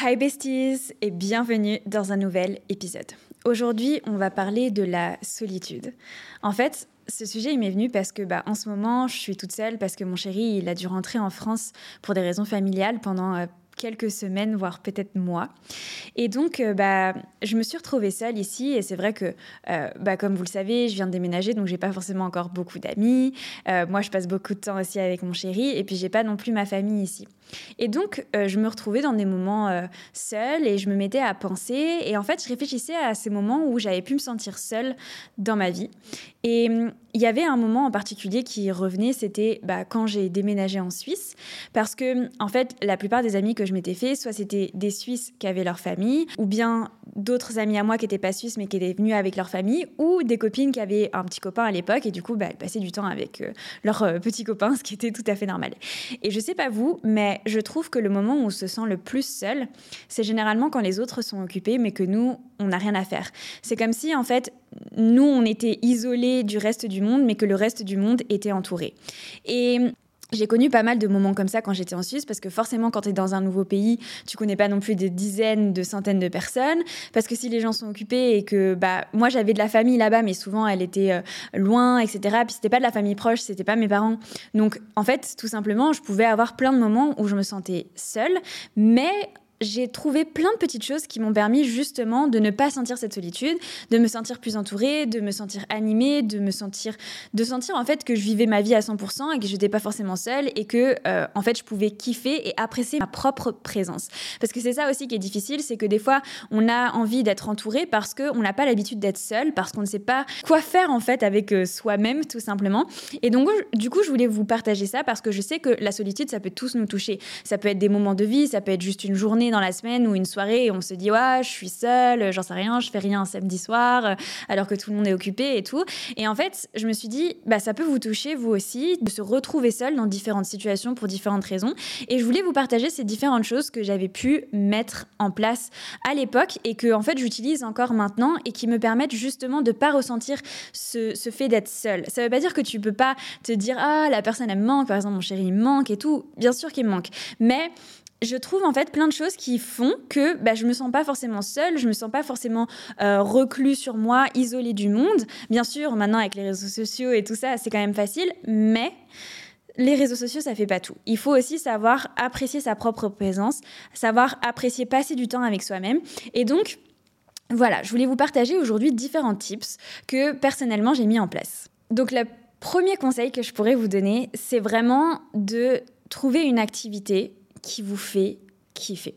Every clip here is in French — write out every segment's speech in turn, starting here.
Hi besties et bienvenue dans un nouvel épisode. Aujourd'hui, on va parler de la solitude. En fait, ce sujet il m'est venu parce que bah, en ce moment, je suis toute seule parce que mon chéri, il a dû rentrer en France pour des raisons familiales pendant euh, quelques semaines, voire peut-être mois. Et donc, euh, bah, je me suis retrouvée seule ici. Et c'est vrai que, euh, bah, comme vous le savez, je viens de déménager, donc j'ai pas forcément encore beaucoup d'amis. moi, je passe beaucoup de temps aussi avec mon chéri. Et puis, j'ai pas non plus ma famille ici. Et donc, euh, je me retrouvais dans des moments euh, seuls et je me mettais à penser. Et en fait, je réfléchissais à ces moments où j'avais pu me sentir seule dans ma vie. Et hum, il y avait un moment en particulier qui revenait, c'était bah, quand j'ai déménagé en Suisse. Parce que, en fait, la plupart des amis que je m'étais fait, soit c'était des Suisses qui avaient leur famille, ou bien d'autres amis à moi qui n'étaient pas suisses mais qui étaient venus avec leur famille, ou des copines qui avaient un petit copain à l'époque et du coup, bah, elles passaient du temps avec euh, leur petit copain, ce qui était tout à fait normal. Et je sais pas vous, mais je trouve que le moment où on se sent le plus seul, c'est généralement quand les autres sont occupés, mais que nous, on n'a rien à faire. C'est comme si, en fait, nous, on était isolés du reste du monde, mais que le reste du monde était entouré. Et j'ai connu pas mal de moments comme ça quand j'étais en Suisse, parce que forcément, quand tu es dans un nouveau pays, tu connais pas non plus des dizaines, de centaines de personnes. Parce que si les gens sont occupés et que, bah, moi j'avais de la famille là-bas, mais souvent elle était euh, loin, etc. Puis c'était pas de la famille proche, c'était pas mes parents. Donc en fait, tout simplement, je pouvais avoir plein de moments où je me sentais seule, mais j'ai trouvé plein de petites choses qui m'ont permis justement de ne pas sentir cette solitude, de me sentir plus entourée, de me sentir animée, de me sentir, de sentir en fait que je vivais ma vie à 100% et que je n'étais pas forcément seule et que euh, en fait je pouvais kiffer et apprécier ma propre présence. Parce que c'est ça aussi qui est difficile, c'est que des fois on a envie d'être entouré parce qu'on n'a pas l'habitude d'être seul, parce qu'on ne sait pas quoi faire en fait avec euh, soi-même tout simplement. Et donc du coup je voulais vous partager ça parce que je sais que la solitude ça peut tous nous toucher. Ça peut être des moments de vie, ça peut être juste une journée dans la semaine ou une soirée et on se dit ouais je suis seule j'en sais rien je fais rien un samedi soir euh, alors que tout le monde est occupé et tout. Et en fait je me suis dit bah ça peut vous toucher vous aussi de se retrouver seule dans différentes situations pour différentes raisons. Et je voulais vous partager ces différentes choses que j'avais pu mettre en place à l'époque et que en fait j'utilise encore maintenant et qui me permettent justement de pas ressentir ce, ce fait d'être seule. Ça veut pas dire que tu peux pas te dire ah la personne elle me manque par exemple mon chéri il me manque et tout. Bien sûr qu'il me manque. Mais je trouve en fait plein de choses qui font que bah, je me sens pas forcément seule, je me sens pas forcément euh, reclus sur moi, isolée du monde. Bien sûr, maintenant avec les réseaux sociaux et tout ça, c'est quand même facile, mais les réseaux sociaux, ça fait pas tout. Il faut aussi savoir apprécier sa propre présence, savoir apprécier passer du temps avec soi-même. Et donc, voilà, je voulais vous partager aujourd'hui différents tips que personnellement j'ai mis en place. Donc, le premier conseil que je pourrais vous donner, c'est vraiment de trouver une activité qui vous fait kiffer.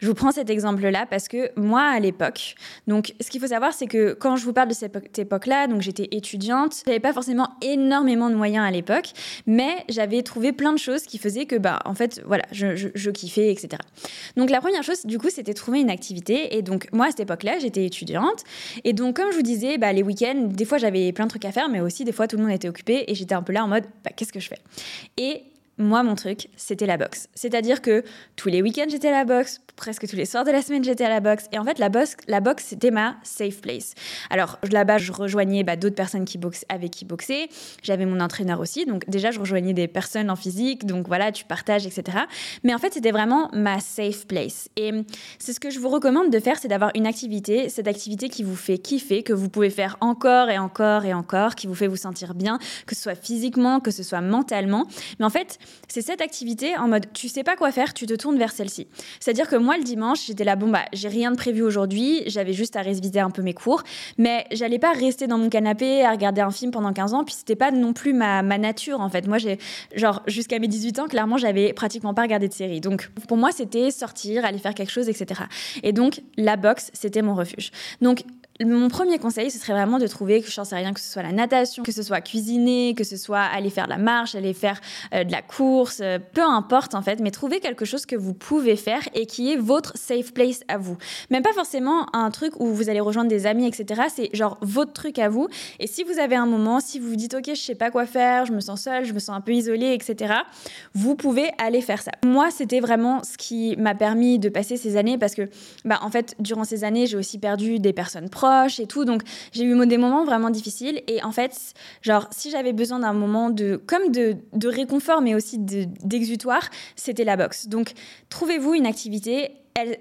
Je vous prends cet exemple-là parce que moi, à l'époque, donc ce qu'il faut savoir, c'est que quand je vous parle de cette époque-là, donc j'étais étudiante, j'avais pas forcément énormément de moyens à l'époque, mais j'avais trouvé plein de choses qui faisaient que, bah, en fait, voilà, je, kiffais, etc. Donc la première chose, du coup, c'était trouver une activité. Et donc moi, à cette époque-là, j'étais étudiante. Et donc, comme je vous disais, bah, les week-ends, des fois, j'avais plein de trucs à faire, mais aussi, des fois, tout le monde était occupé et j'étais un peu là en mode, bah, qu'est-ce que je fais? Et moi, mon truc, c'était la boxe. C'est-à-dire que tous les week-ends, j'étais à la boxe, presque tous les soirs de la semaine, j'étais à la boxe. Et en fait, la boxe, la boxe c'était ma safe place. Alors, là-bas, je rejoignais bah, d'autres personnes qui boxent, avec qui boxer. J'avais mon entraîneur aussi. Donc, déjà, je rejoignais des personnes en physique. Donc, voilà, tu partages, etc. Mais en fait, c'était vraiment ma safe place. Et c'est ce que je vous recommande de faire, c'est d'avoir une activité, cette activité qui vous fait kiffer, que vous pouvez faire encore et encore et encore, qui vous fait vous sentir bien, que ce soit physiquement, que ce soit mentalement. Mais en fait, c'est cette activité en mode tu sais pas quoi faire, tu te tournes vers celle-ci. C'est-à-dire que moi le dimanche, j'étais là bon bah j'ai rien de prévu aujourd'hui, j'avais juste à réviser un peu mes cours, mais j'allais pas rester dans mon canapé à regarder un film pendant 15 ans, puis c'était pas non plus ma, ma nature en fait. Moi j'ai genre jusqu'à mes 18 ans, clairement, j'avais pratiquement pas regardé de série. Donc pour moi, c'était sortir, aller faire quelque chose, etc. Et donc la boxe, c'était mon refuge. Donc mon premier conseil, ce serait vraiment de trouver, que je sais rien, que ce soit la natation, que ce soit cuisiner, que ce soit aller faire de la marche, aller faire euh, de la course, euh, peu importe en fait, mais trouver quelque chose que vous pouvez faire et qui est votre safe place à vous. Même pas forcément un truc où vous allez rejoindre des amis, etc. C'est genre votre truc à vous. Et si vous avez un moment, si vous vous dites, ok, je sais pas quoi faire, je me sens seule, je me sens un peu isolée, etc., vous pouvez aller faire ça. Moi, c'était vraiment ce qui m'a permis de passer ces années parce que, bah, en fait, durant ces années, j'ai aussi perdu des personnes proches et tout. Donc, j'ai eu des moments vraiment difficiles. Et en fait, genre, si j'avais besoin d'un moment de, comme de, de réconfort, mais aussi d'exutoire, c'était la boxe. Donc, trouvez-vous une activité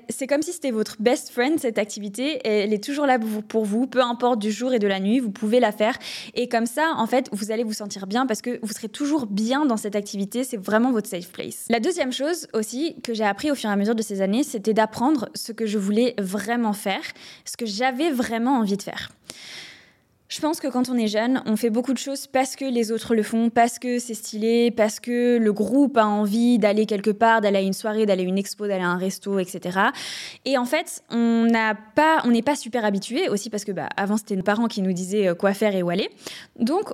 c'est comme si c'était votre best friend, cette activité. Elle est toujours là pour vous, peu importe du jour et de la nuit, vous pouvez la faire. Et comme ça, en fait, vous allez vous sentir bien parce que vous serez toujours bien dans cette activité. C'est vraiment votre safe place. La deuxième chose aussi que j'ai appris au fur et à mesure de ces années, c'était d'apprendre ce que je voulais vraiment faire, ce que j'avais vraiment envie de faire. Je pense que quand on est jeune, on fait beaucoup de choses parce que les autres le font, parce que c'est stylé, parce que le groupe a envie d'aller quelque part, d'aller à une soirée, d'aller à une expo, d'aller à un resto, etc. Et en fait, on n'a pas, on n'est pas super habitué aussi parce que bah, avant c'était nos parents qui nous disaient euh, quoi faire et où aller. Donc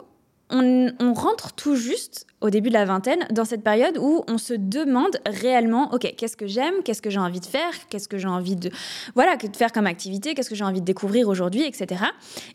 on, rentre tout juste au début de la vingtaine dans cette période où on se demande réellement, ok, qu'est-ce que j'aime, qu'est-ce que j'ai envie de faire, qu'est-ce que j'ai envie de, voilà, de faire comme activité, qu'est-ce que j'ai envie de découvrir aujourd'hui, etc.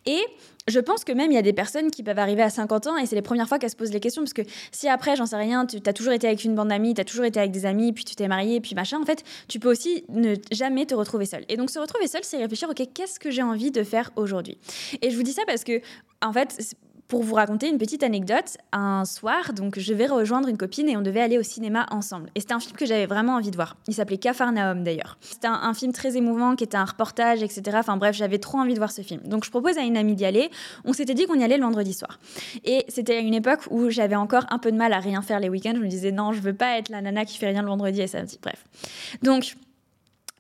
Et je pense que même il y a des personnes qui peuvent arriver à 50 ans et c'est les premières fois qu'elles se posent les questions parce que si après, j'en sais rien, tu as toujours été avec une bande d'amis, tu as toujours été avec des amis, puis tu t'es marié, puis machin, en fait, tu peux aussi ne jamais te retrouver seul. Et donc se retrouver seul, c'est réfléchir, ok, qu'est-ce que j'ai envie de faire aujourd'hui? Et je vous dis ça parce que, en fait, pour vous raconter une petite anecdote, un soir, donc je vais rejoindre une copine et on devait aller au cinéma ensemble. Et c'était un film que j'avais vraiment envie de voir. Il s'appelait Cafarnaum d'ailleurs. C'était un, film très émouvant qui était un reportage, etc. Enfin bref, j'avais trop envie de voir ce film. Donc je propose à une amie d'y aller. On s'était dit qu'on y allait le vendredi soir. Et c'était à une époque où j'avais encore un peu de mal à rien faire les week-ends. Je me disais non, je veux pas être la nana qui fait rien le vendredi et samedi. Bref. Donc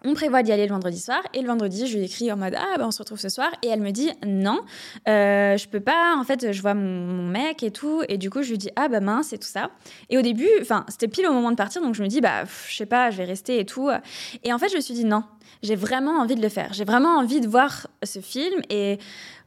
on prévoit d'y aller le vendredi soir et le vendredi je lui écris en mode ah ben on se retrouve ce soir et elle me dit non euh, je peux pas en fait je vois mon, mec et tout et du coup je lui dis ah bah mince et tout ça. Et au début enfin c'était pile au moment de partir donc je me dis bah je sais pas je vais rester et tout. Et en fait je me suis dit non j'ai vraiment envie de le faire. J'ai vraiment envie de voir ce film et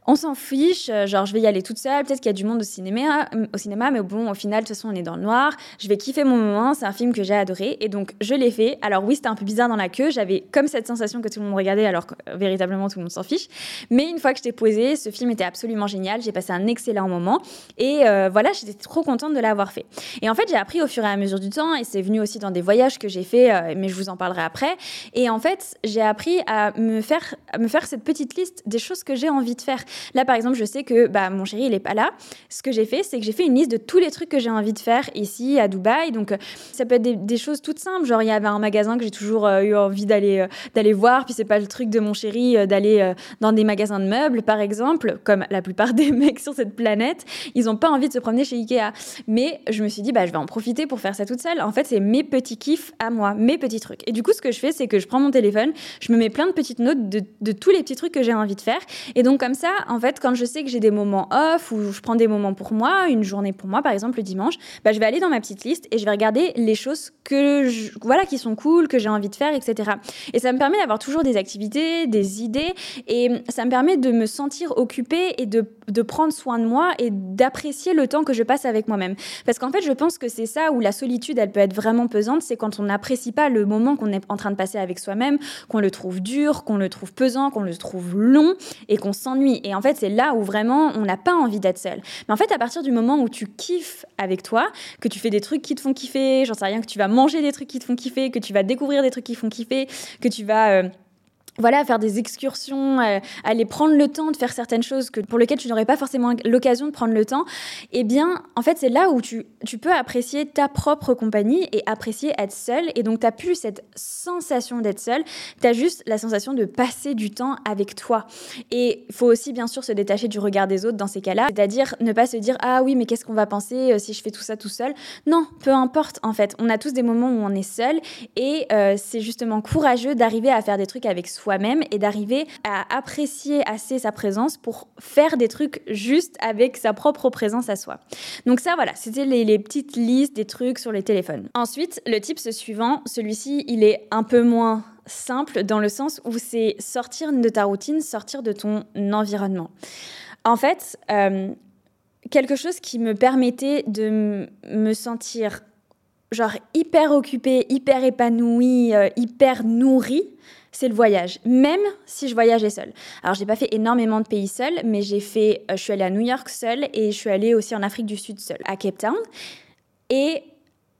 on s'en fiche, euh, genre je vais y aller toute seule, peut-être qu'il y a du monde au cinéma, euh, au mais bon, au final, de toute façon, on est dans le noir, je vais kiffer mon moment, c'est un film que j'ai adoré, et donc je l'ai fait. Alors oui, c'était un peu bizarre dans la queue, j'avais comme cette sensation que tout le monde regardait, alors que euh, véritablement tout le monde s'en fiche. Mais une fois que j'étais posée, ce film était absolument génial, j'ai passé un excellent moment, et voilà, j'étais trop contente de l'avoir fait. Et en fait, j'ai appris au fur et à mesure du temps, et c'est venu aussi dans des voyages que j'ai fait, mais je vous en parlerai après. Et en fait, j'ai appris à me faire, à me faire cette petite liste des choses que j'ai envie de faire. Là, par exemple, je sais que bah, mon chéri, il est pas là. Ce que j'ai fait, c'est que j'ai fait une liste de tous les trucs que j'ai envie de faire ici, à Dubaï. Donc, euh, ça peut être des, choses toutes simples. Genre, il y avait un magasin que j'ai toujours euh, eu envie d'aller euh, d'aller voir. Puis, c'est pas le truc de mon chéri d'aller dans des magasins de meubles, par exemple, comme la plupart des mecs sur cette planète. Ils ont pas envie de se promener chez Ikea. Mais je me suis dit, bah, je vais en profiter pour faire ça toute seule. En fait, c'est mes petits kiffs à moi, mes petits trucs. Et du coup, ce que je fais, c'est que je prends mon téléphone, je me mets plein de petites notes de, de tous les petits trucs que j'ai envie de faire. Et donc, comme ça, en fait, quand je sais que j'ai des moments off ou je prends des moments pour moi, une journée pour moi, par exemple le dimanche, bah, je vais aller dans ma petite liste et je vais regarder les choses que voilà qui sont cool, que j'ai envie de faire, etc. Et ça me permet d'avoir toujours des activités, des idées et ça me permet de me sentir occupée et de, de prendre soin de moi et d'apprécier le temps que je passe avec moi-même. Parce qu'en fait, je pense que c'est ça où la solitude, elle peut être vraiment pesante, c'est quand on n'apprécie pas le moment qu'on est en train de passer avec soi-même, qu'on le trouve dur, qu'on le trouve pesant, qu'on le trouve long et qu'on s'ennuie. Et en fait, c'est là où vraiment on n'a pas envie d'être seul. Mais en fait, à partir du moment où tu kiffes avec toi, que tu fais des trucs qui te font kiffer, j'en sais rien, que tu vas manger des trucs qui te font kiffer, que tu vas découvrir des trucs qui font kiffer, que tu vas... Euh, voilà, faire des excursions, aller prendre le temps de faire certaines choses que, pour lesquelles tu n'aurais pas forcément l'occasion de prendre le temps, eh bien, en fait, c'est là où tu, tu, peux apprécier ta propre compagnie et apprécier être seul. Et donc, tu n'as plus cette sensation d'être seul, tu as juste la sensation de passer du temps avec toi. Et il faut aussi, bien sûr, se détacher du regard des autres dans ces cas-là, c'est-à-dire ne pas se dire Ah oui, mais qu'est-ce qu'on va penser euh, si je fais tout ça tout seul? Non, peu importe, en fait. On a tous des moments où on est seul et euh, c'est justement courageux d'arriver à faire des trucs avec soi même et d'arriver à apprécier assez sa présence pour faire des trucs juste avec sa propre présence à soi. Donc ça, voilà, c'était les, petites listes des trucs sur les téléphones. Ensuite, le type suivant, celui-ci, il est un peu moins simple dans le sens où c'est sortir de ta routine, sortir de ton environnement. En fait, euh, quelque chose qui me permettait de me sentir genre hyper occupée, hyper épanouie, euh, hyper nourrie, c'est le voyage, même si je voyageais seule. Alors, j'ai pas fait énormément de pays seule, mais j'ai fait, euh, je suis allée à New York seule et je suis allée aussi en Afrique du Sud seule, à Cape Town. Et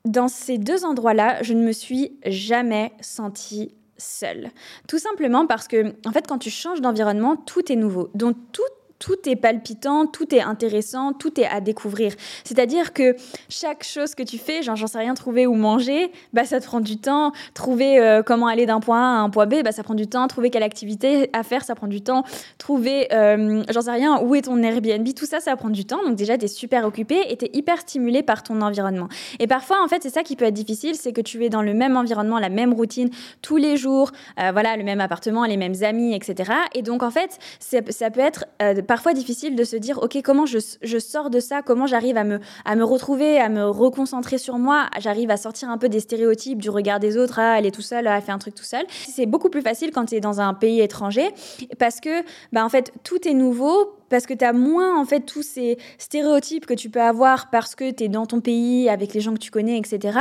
dans ces deux endroits-là, je ne me suis jamais sentie seule. Tout simplement parce que, en fait, quand tu changes d'environnement, tout est nouveau. Donc, tout tout est palpitant, tout est intéressant, tout est à découvrir. C'est-à-dire que chaque chose que tu fais, genre j'en sais rien, trouver où manger, bah ça te prend du temps. Trouver euh, comment aller d'un point A à un point B, bah ça prend du temps. Trouver quelle activité à faire, ça prend du temps. Trouver, euh, j'en sais rien, où est ton Airbnb, tout ça, ça prend du temps. Donc déjà, tu es super occupé et tu es hyper stimulé par ton environnement. Et parfois, en fait, c'est ça qui peut être difficile, c'est que tu es dans le même environnement, la même routine tous les jours, euh, voilà, le même appartement, les mêmes amis, etc. Et donc, en fait, ça peut être parfois difficile de se dire, OK, comment je, je sors de ça? Comment j'arrive à me, à me retrouver, à me reconcentrer sur moi? J'arrive à sortir un peu des stéréotypes du regard des autres. Ah, elle est tout seule, elle fait un truc tout seul. C'est beaucoup plus facile quand tu es dans un pays étranger parce que, bah, en fait, tout est nouveau parce que tu as moins en fait tous ces stéréotypes que tu peux avoir parce que tu es dans ton pays avec les gens que tu connais, etc.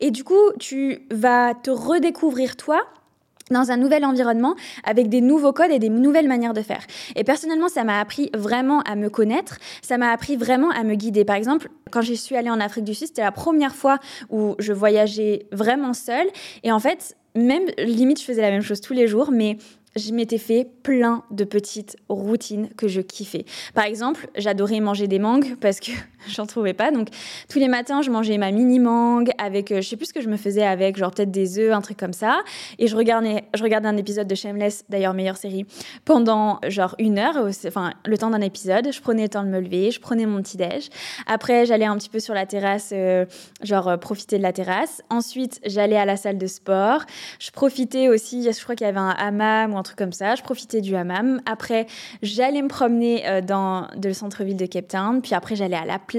Et du coup, tu vas te redécouvrir toi dans un nouvel environnement avec des nouveaux codes et des nouvelles manières de faire. Et personnellement, ça m'a appris vraiment à me connaître, ça m'a appris vraiment à me guider. Par exemple, quand je suis allée en Afrique du Sud, c'était la première fois où je voyageais vraiment seule. Et en fait, même limite, je faisais la même chose tous les jours, mais je m'étais fait plein de petites routines que je kiffais. Par exemple, j'adorais manger des mangues parce que j'en trouvais pas. Donc, tous les matins, je mangeais ma mini mangue avec, euh, je sais plus ce que je me faisais avec, genre peut-être des œufs, un truc comme ça. Et je regardais, je regardais un épisode de Shameless, d'ailleurs meilleure série, pendant genre une heure, enfin le temps d'un épisode. Je prenais le temps de me lever, je prenais mon petit déj. Après, j'allais un petit peu sur la terrasse, euh, genre euh, profiter de la terrasse. Ensuite, j'allais à la salle de sport. Je profitais aussi, je crois qu'il y avait un hammam ou un truc comme ça. Je profitais du hammam. Après, j'allais me promener euh, dans le centre-ville de Cape Town. Puis après, j'allais à la plage.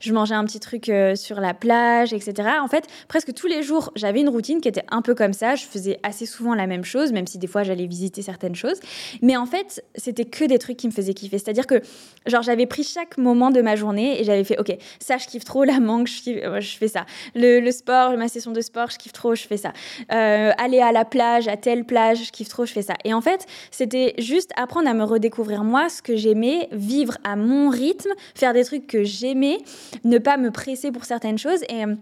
Je mangeais un petit truc euh, sur la plage, etc. En fait, presque tous les jours, j'avais une routine qui était un peu comme ça. Je faisais assez souvent la même chose, même si des fois, j'allais visiter certaines choses. Mais en fait, c'était que des trucs qui me faisaient kiffer. C'est-à-dire que, genre, j'avais pris chaque moment de ma journée et j'avais fait, OK, ça, je kiffe trop, la mangue, je, je fais ça. Le, sport, ma session de sport, je kiffe trop, je fais ça. Euh, aller à la plage, à telle plage, je kiffe trop, je fais ça. Et en fait, c'était juste apprendre à me redécouvrir moi, ce que j'aimais, vivre à mon rythme, faire des trucs que j'aimais, ne pas me presser pour certaines choses. Et euh,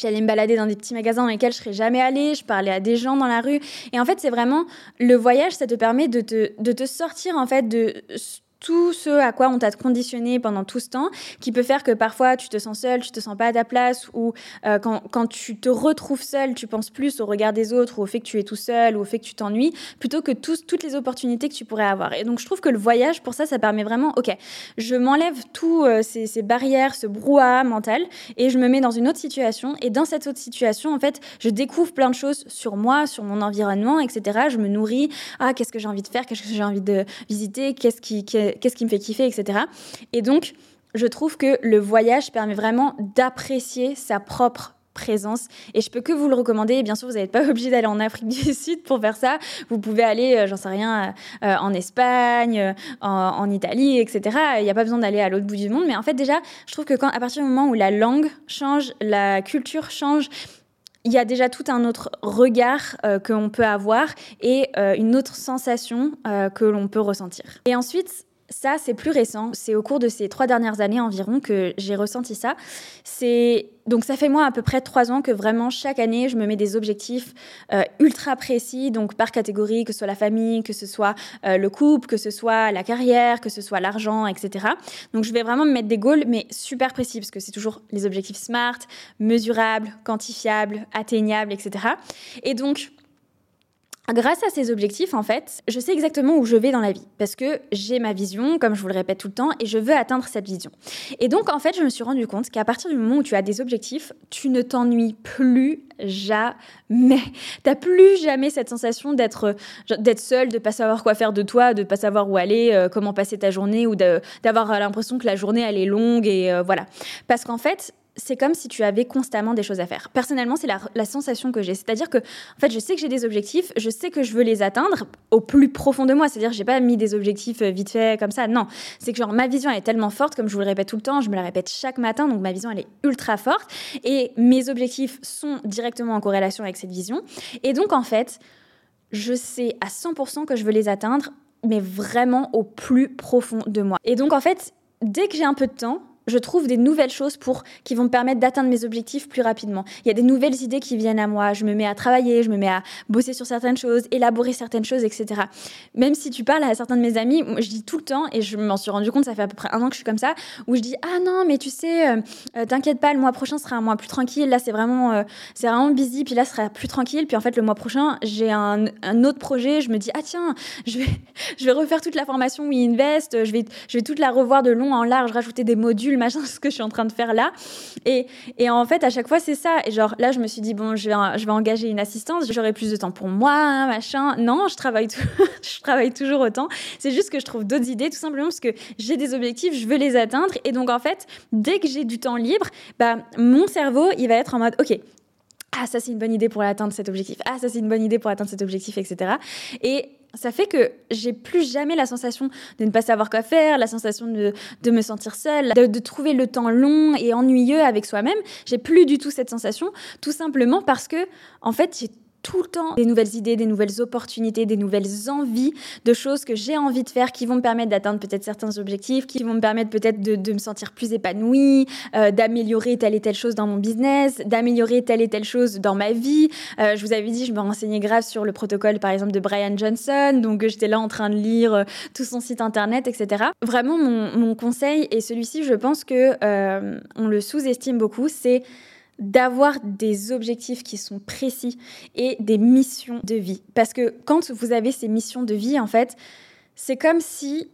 J'allais me balader dans des petits magasins dans lesquels je serais jamais allée, je parlais à des gens dans la rue. Et en fait, c'est vraiment le voyage, ça te permet de te, de te sortir en fait de tout ce à quoi on t'a conditionné pendant tout ce temps, qui peut faire que parfois tu te sens seul, tu te sens pas à ta place, ou euh, quand, quand, tu te retrouves seul, tu penses plus au regard des autres, ou au fait que tu es tout seul, ou au fait que tu t'ennuies, plutôt que toutes les opportunités que tu pourrais avoir. Et donc je trouve que le voyage, pour ça, ça permet vraiment, ok, je m'enlève tous euh, ces, ces, barrières, ce brouhaha mental, et je me mets dans une autre situation. Et dans cette autre situation, en fait, je découvre plein de choses sur moi, sur mon environnement, etc. Je me nourris. Ah, qu'est-ce que j'ai envie de faire? Qu'est-ce que j'ai envie de visiter? Qu'est-ce qui qu'est-ce qui me fait kiffer, etc. Et donc, je trouve que le voyage permet vraiment d'apprécier sa propre présence. Et je peux que vous le recommander. Bien sûr vous n'êtes pas obligé d'aller en Afrique du Sud pour faire ça. Vous pouvez aller euh, j'en sais rien euh, en Espagne euh, en, Italie etc il n'y a pas besoin d'aller à l'autre bout du monde. Mais en fait déjà je trouve que à partir du moment où la langue change la culture change il y a déjà tout un autre regard que peut avoir et une autre sensation que l'on peut ressentir. Et ensuite, ça, c'est plus récent. C'est au cours de ces trois dernières années environ que j'ai ressenti ça. C'est donc ça fait moi à peu près trois ans que vraiment chaque année je me mets des objectifs euh, ultra précis, donc par catégorie, que ce soit la famille, que ce soit euh, le couple, que ce soit la carrière, que ce soit l'argent, etc. Donc je vais vraiment me mettre des goals, mais super précis parce que c'est toujours les objectifs smart, mesurables, quantifiables, atteignables, etc. Et donc Grâce à ces objectifs, en fait, je sais exactement où je vais dans la vie parce que j'ai ma vision, comme je vous le répète tout le temps, et je veux atteindre cette vision. Et donc, en fait, je me suis rendu compte qu'à partir du moment où tu as des objectifs, tu ne t'ennuies plus jamais. T'as plus jamais cette sensation d'être d'être seul, de pas savoir quoi faire de toi, de pas savoir où aller, euh, comment passer ta journée, ou d'avoir l'impression que la journée elle est longue et euh, voilà. Parce qu'en fait, c'est comme si tu avais constamment des choses à faire. Personnellement, c'est la, sensation que j'ai. C'est-à-dire que, en fait, je sais que j'ai des objectifs, je sais que je veux les atteindre au plus profond de moi. C'est-à-dire que j'ai pas mis des objectifs euh, vite fait comme ça. Non, c'est que genre ma vision elle est tellement forte, comme je vous le répète tout le temps, je me la répète chaque matin, donc ma vision elle est ultra forte et mes objectifs sont directement en corrélation avec cette vision. Et donc en fait, je sais à 100% que je veux les atteindre, mais vraiment au plus profond de moi. Et donc en fait, dès que j'ai un peu de temps, je trouve des nouvelles choses qui vont me permettre d'atteindre mes objectifs plus rapidement. Il y a des nouvelles idées qui viennent à moi. Je me mets à travailler, je me mets à bosser sur certaines choses, élaborer certaines choses, etc. Même si tu parles à certains de mes amis, je dis tout le temps, et je m'en suis rendu compte, ça fait à peu près un an que je suis comme ça, où je dis ah non mais tu sais, euh, euh, t'inquiète pas, le mois prochain sera un mois plus tranquille. Là c'est vraiment euh, c'est vraiment busy, puis là ce sera plus tranquille. Puis en fait le mois prochain j'ai un, un, autre projet. Je me dis ah tiens, je vais je vais refaire toute la formation WeInvest, je vais je vais toute la revoir de long en large, rajouter des modules machin, ce que je suis en train de faire là. Et, et en fait, à chaque fois, c'est ça. Et genre, là, je me suis dit, bon, je vais, je vais engager une assistance, j'aurai plus de temps pour moi, hein, machin. Non, je travaille, je travaille toujours autant. C'est juste que je trouve d'autres idées, tout simplement parce que j'ai des objectifs, je veux les atteindre. Et donc, en fait, dès que j'ai du temps libre, bah, mon cerveau, il va être en mode, OK, ah ça c'est une bonne idée pour atteindre cet objectif, ah ça c'est une bonne idée pour atteindre cet objectif, etc. Et ça fait que j'ai plus jamais la sensation de ne pas savoir quoi faire, la sensation de, me sentir seule, de, de, trouver le temps long et ennuyeux avec soi-même. J'ai plus du tout cette sensation, tout simplement parce que, en fait, j'ai tout le temps des nouvelles idées, des nouvelles opportunités, des nouvelles envies de choses que j'ai envie de faire qui vont me permettre d'atteindre peut-être certains objectifs, qui vont me permettre peut-être de, de, me sentir plus épanouie, euh, d'améliorer telle et telle chose dans mon business, d'améliorer telle et telle chose dans ma vie. Euh, je vous avais dit, je me renseignais grave sur le protocole, par exemple, de Brian Johnson, donc j'étais là en train de lire euh, tout son site internet, etc. Vraiment, mon, mon conseil, et celui-ci, je pense que euh, on le sous-estime beaucoup, c'est d'avoir des objectifs qui sont précis et des missions de vie. Parce que quand vous avez ces missions de vie, en fait, c'est comme si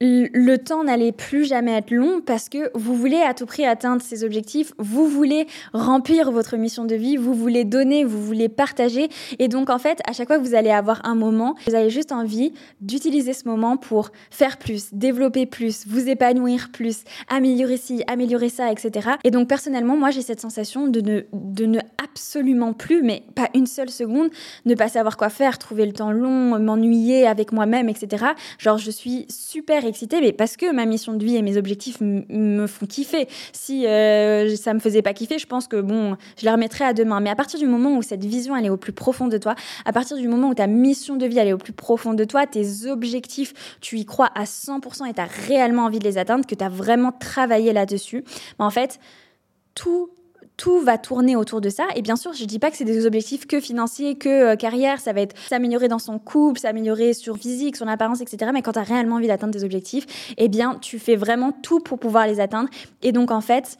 le temps n'allait plus jamais être long parce que vous voulez à tout prix atteindre ces objectifs, vous voulez remplir votre mission de vie, vous voulez donner, vous voulez partager. Et donc, en fait, à chaque fois que vous allez avoir un moment, vous avez juste envie d'utiliser ce moment pour faire plus, développer plus, vous épanouir plus, améliorer ci, améliorer ça, etc. Et donc, personnellement, moi, j'ai cette sensation de ne, de ne absolument plus, mais pas une seule seconde, ne pas savoir quoi faire, trouver le temps long, m'ennuyer avec moi-même, etc. Genre, je suis super excitée, mais parce que ma mission de vie et mes objectifs me font kiffer. Si euh, ça me faisait pas kiffer, je pense que bon, je les remettrais à demain. Mais à partir du moment où cette vision elle est au plus profond de toi, à partir du moment où ta mission de vie elle est au plus profond de toi, tes objectifs, tu y crois à 100% et tu as réellement envie de les atteindre, que tu as vraiment travaillé là-dessus, en fait, tout tout va tourner autour de ça. Et bien sûr, je dis pas que c'est des objectifs que financiers, que euh, carrière. Ça va être s'améliorer dans son couple, s'améliorer sur physique, son apparence, etc. Mais quand tu as réellement envie d'atteindre tes objectifs, eh bien, tu fais vraiment tout pour pouvoir les atteindre. Et donc, en fait,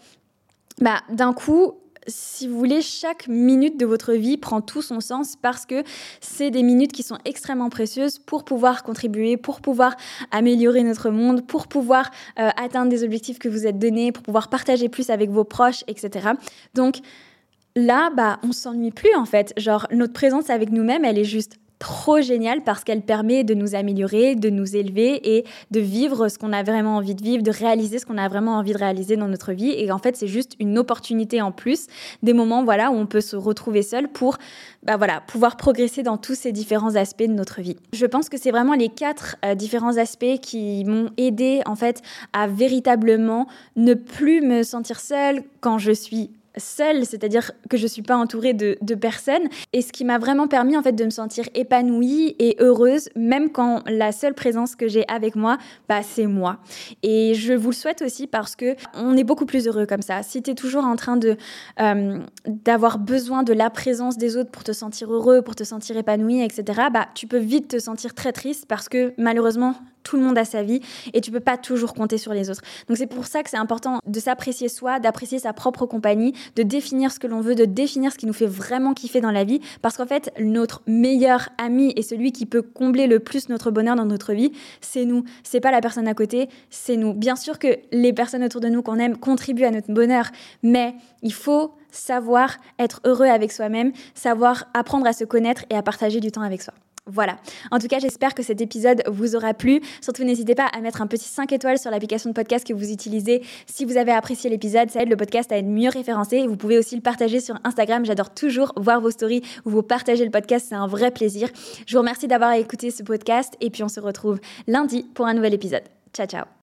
bah, d'un coup, si vous voulez, chaque minute de votre vie prend tout son sens parce que c'est des minutes qui sont extrêmement précieuses pour pouvoir contribuer, pour pouvoir améliorer notre monde, pour pouvoir euh, atteindre des objectifs que vous êtes donnés, pour pouvoir partager plus avec vos proches, etc. Donc là, bah, on s'ennuie plus en fait. Genre, notre présence avec nous-mêmes, elle est juste trop géniale parce qu'elle permet de nous améliorer, de nous élever et de vivre ce qu'on a vraiment envie de vivre, de réaliser ce qu'on a vraiment envie de réaliser dans notre vie. Et en fait, c'est juste une opportunité en plus, des moments voilà où on peut se retrouver seul pour bah voilà pouvoir progresser dans tous ces différents aspects de notre vie. Je pense que c'est vraiment les quatre euh, différents aspects qui m'ont aidé en fait à véritablement ne plus me sentir seule quand je suis seule, c'est-à-dire que je suis pas entourée de, de personnes. Et ce qui m'a vraiment permis en fait de me sentir épanouie et heureuse, même quand la seule présence que j'ai avec moi, bah, c'est moi. Et je vous le souhaite aussi parce que on est beaucoup plus heureux comme ça. Si tu es toujours en train de euh, d'avoir besoin de la présence des autres pour te sentir heureux, pour te sentir épanoui, etc., bah, tu peux vite te sentir très triste parce que malheureusement, tout le monde a sa vie et tu peux pas toujours compter sur les autres. Donc c'est pour ça que c'est important de s'apprécier soi, d'apprécier sa propre compagnie, de définir ce que l'on veut, de définir ce qui nous fait vraiment kiffer dans la vie parce qu'en fait, notre meilleur ami et celui qui peut combler le plus notre bonheur dans notre vie, c'est nous. C'est pas la personne à côté, c'est nous. Bien sûr que les personnes autour de nous qu'on aime contribuent à notre bonheur, mais il faut savoir être heureux avec soi-même, savoir apprendre à se connaître et à partager du temps avec soi. Voilà. En tout cas, j'espère que cet épisode vous aura plu. Surtout, n'hésitez pas à mettre un petit 5 étoiles sur l'application de podcast que vous utilisez. Si vous avez apprécié l'épisode, ça aide le podcast à être mieux référencé. Vous pouvez aussi le partager sur Instagram. J'adore toujours voir vos stories où vous partagez le podcast. C'est un vrai plaisir. Je vous remercie d'avoir écouté ce podcast. Et puis, on se retrouve lundi pour un nouvel épisode. Ciao, ciao.